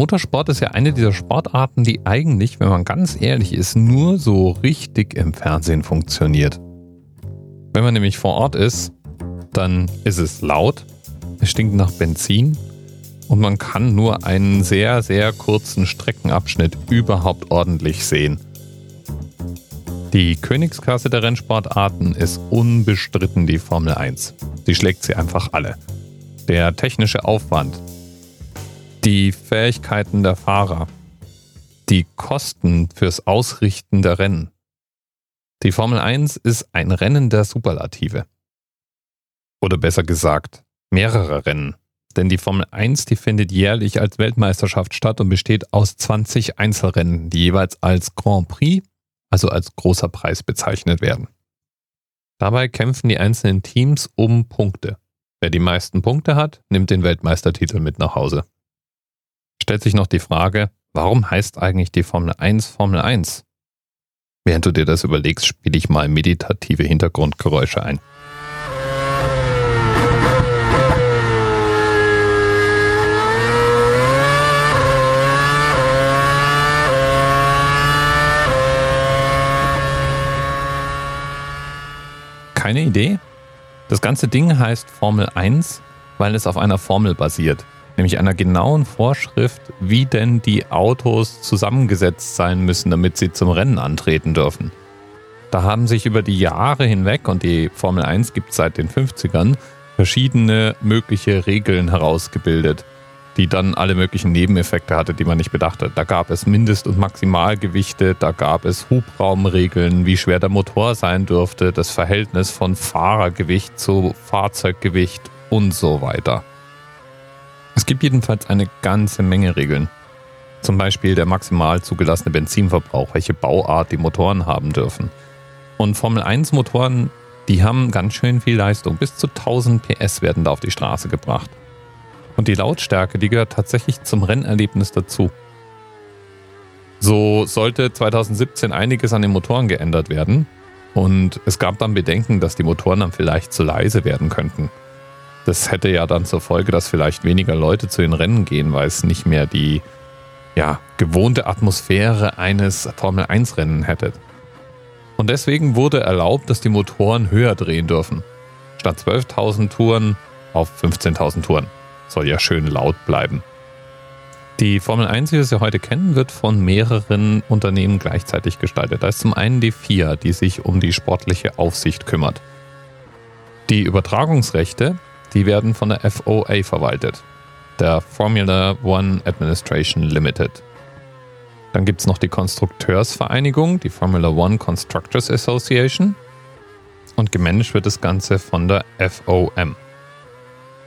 Motorsport ist ja eine dieser Sportarten, die eigentlich, wenn man ganz ehrlich ist, nur so richtig im Fernsehen funktioniert. Wenn man nämlich vor Ort ist, dann ist es laut, es stinkt nach Benzin und man kann nur einen sehr, sehr kurzen Streckenabschnitt überhaupt ordentlich sehen. Die Königsklasse der Rennsportarten ist unbestritten die Formel 1. Sie schlägt sie einfach alle. Der technische Aufwand, die Fähigkeiten der Fahrer, die Kosten fürs Ausrichten der Rennen. Die Formel 1 ist ein Rennen der Superlative. Oder besser gesagt, mehrere Rennen. Denn die Formel 1, die findet jährlich als Weltmeisterschaft statt und besteht aus 20 Einzelrennen, die jeweils als Grand Prix, also als großer Preis bezeichnet werden. Dabei kämpfen die einzelnen Teams um Punkte. Wer die meisten Punkte hat, nimmt den Weltmeistertitel mit nach Hause stellt sich noch die Frage, warum heißt eigentlich die Formel 1 Formel 1? Während du dir das überlegst, spiele ich mal meditative Hintergrundgeräusche ein. Keine Idee? Das ganze Ding heißt Formel 1, weil es auf einer Formel basiert nämlich einer genauen Vorschrift, wie denn die Autos zusammengesetzt sein müssen, damit sie zum Rennen antreten dürfen. Da haben sich über die Jahre hinweg, und die Formel 1 gibt es seit den 50ern, verschiedene mögliche Regeln herausgebildet, die dann alle möglichen Nebeneffekte hatte, die man nicht bedacht hat. Da gab es Mindest- und Maximalgewichte, da gab es Hubraumregeln, wie schwer der Motor sein dürfte, das Verhältnis von Fahrergewicht zu Fahrzeuggewicht und so weiter. Es gibt jedenfalls eine ganze Menge Regeln. Zum Beispiel der maximal zugelassene Benzinverbrauch, welche Bauart die Motoren haben dürfen. Und Formel 1 Motoren, die haben ganz schön viel Leistung. Bis zu 1000 PS werden da auf die Straße gebracht. Und die Lautstärke, die gehört tatsächlich zum Rennerlebnis dazu. So sollte 2017 einiges an den Motoren geändert werden. Und es gab dann Bedenken, dass die Motoren dann vielleicht zu leise werden könnten. Das hätte ja dann zur Folge, dass vielleicht weniger Leute zu den Rennen gehen, weil es nicht mehr die ja, gewohnte Atmosphäre eines Formel-1-Rennen hätte. Und deswegen wurde erlaubt, dass die Motoren höher drehen dürfen. Statt 12.000 Touren auf 15.000 Touren. Soll ja schön laut bleiben. Die Formel 1, wie wir sie heute kennen, wird von mehreren Unternehmen gleichzeitig gestaltet. Da ist zum einen die FIA, die sich um die sportliche Aufsicht kümmert. Die Übertragungsrechte die werden von der FOA verwaltet, der Formula One Administration Limited. Dann gibt es noch die Konstrukteursvereinigung, die Formula One Constructors Association. Und gemanagt wird das Ganze von der FOM.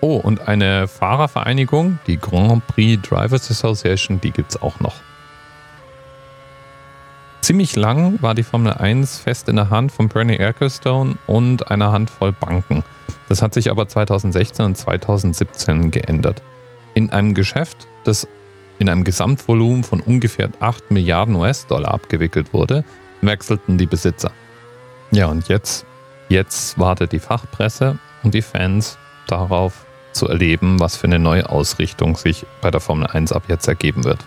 Oh, und eine Fahrervereinigung, die Grand Prix Drivers Association, die gibt es auch noch. Ziemlich lang war die Formel 1 fest in der Hand von Bernie Ecclestone und einer Handvoll Banken. Das hat sich aber 2016 und 2017 geändert. In einem Geschäft, das in einem Gesamtvolumen von ungefähr 8 Milliarden US-Dollar abgewickelt wurde, wechselten die Besitzer. Ja, und jetzt, jetzt wartet die Fachpresse und die Fans darauf zu erleben, was für eine neue Ausrichtung sich bei der Formel 1 ab jetzt ergeben wird.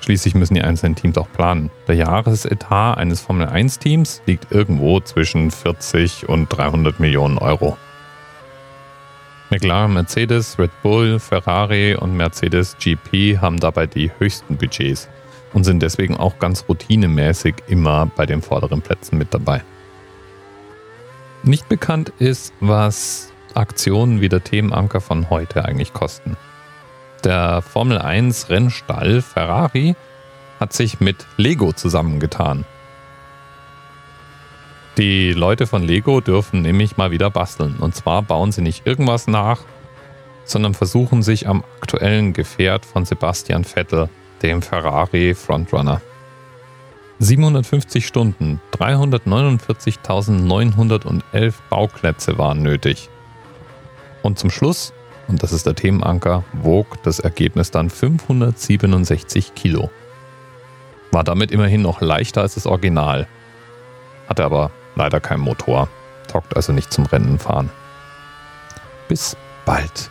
Schließlich müssen die einzelnen Teams auch planen. Der Jahresetat eines Formel 1 Teams liegt irgendwo zwischen 40 und 300 Millionen Euro. McLaren, Mercedes, Red Bull, Ferrari und Mercedes GP haben dabei die höchsten Budgets und sind deswegen auch ganz routinemäßig immer bei den vorderen Plätzen mit dabei. Nicht bekannt ist, was Aktionen wie der Themenanker von heute eigentlich kosten. Der Formel 1 Rennstall Ferrari hat sich mit Lego zusammengetan die Leute von Lego dürfen nämlich mal wieder basteln. Und zwar bauen sie nicht irgendwas nach, sondern versuchen sich am aktuellen Gefährt von Sebastian Vettel, dem Ferrari Frontrunner. 750 Stunden, 349.911 Bauplätze waren nötig. Und zum Schluss, und das ist der Themenanker, wog das Ergebnis dann 567 Kilo. War damit immerhin noch leichter als das Original, hatte aber Leider kein Motor. Taugt also nicht zum Rennen fahren. Bis bald.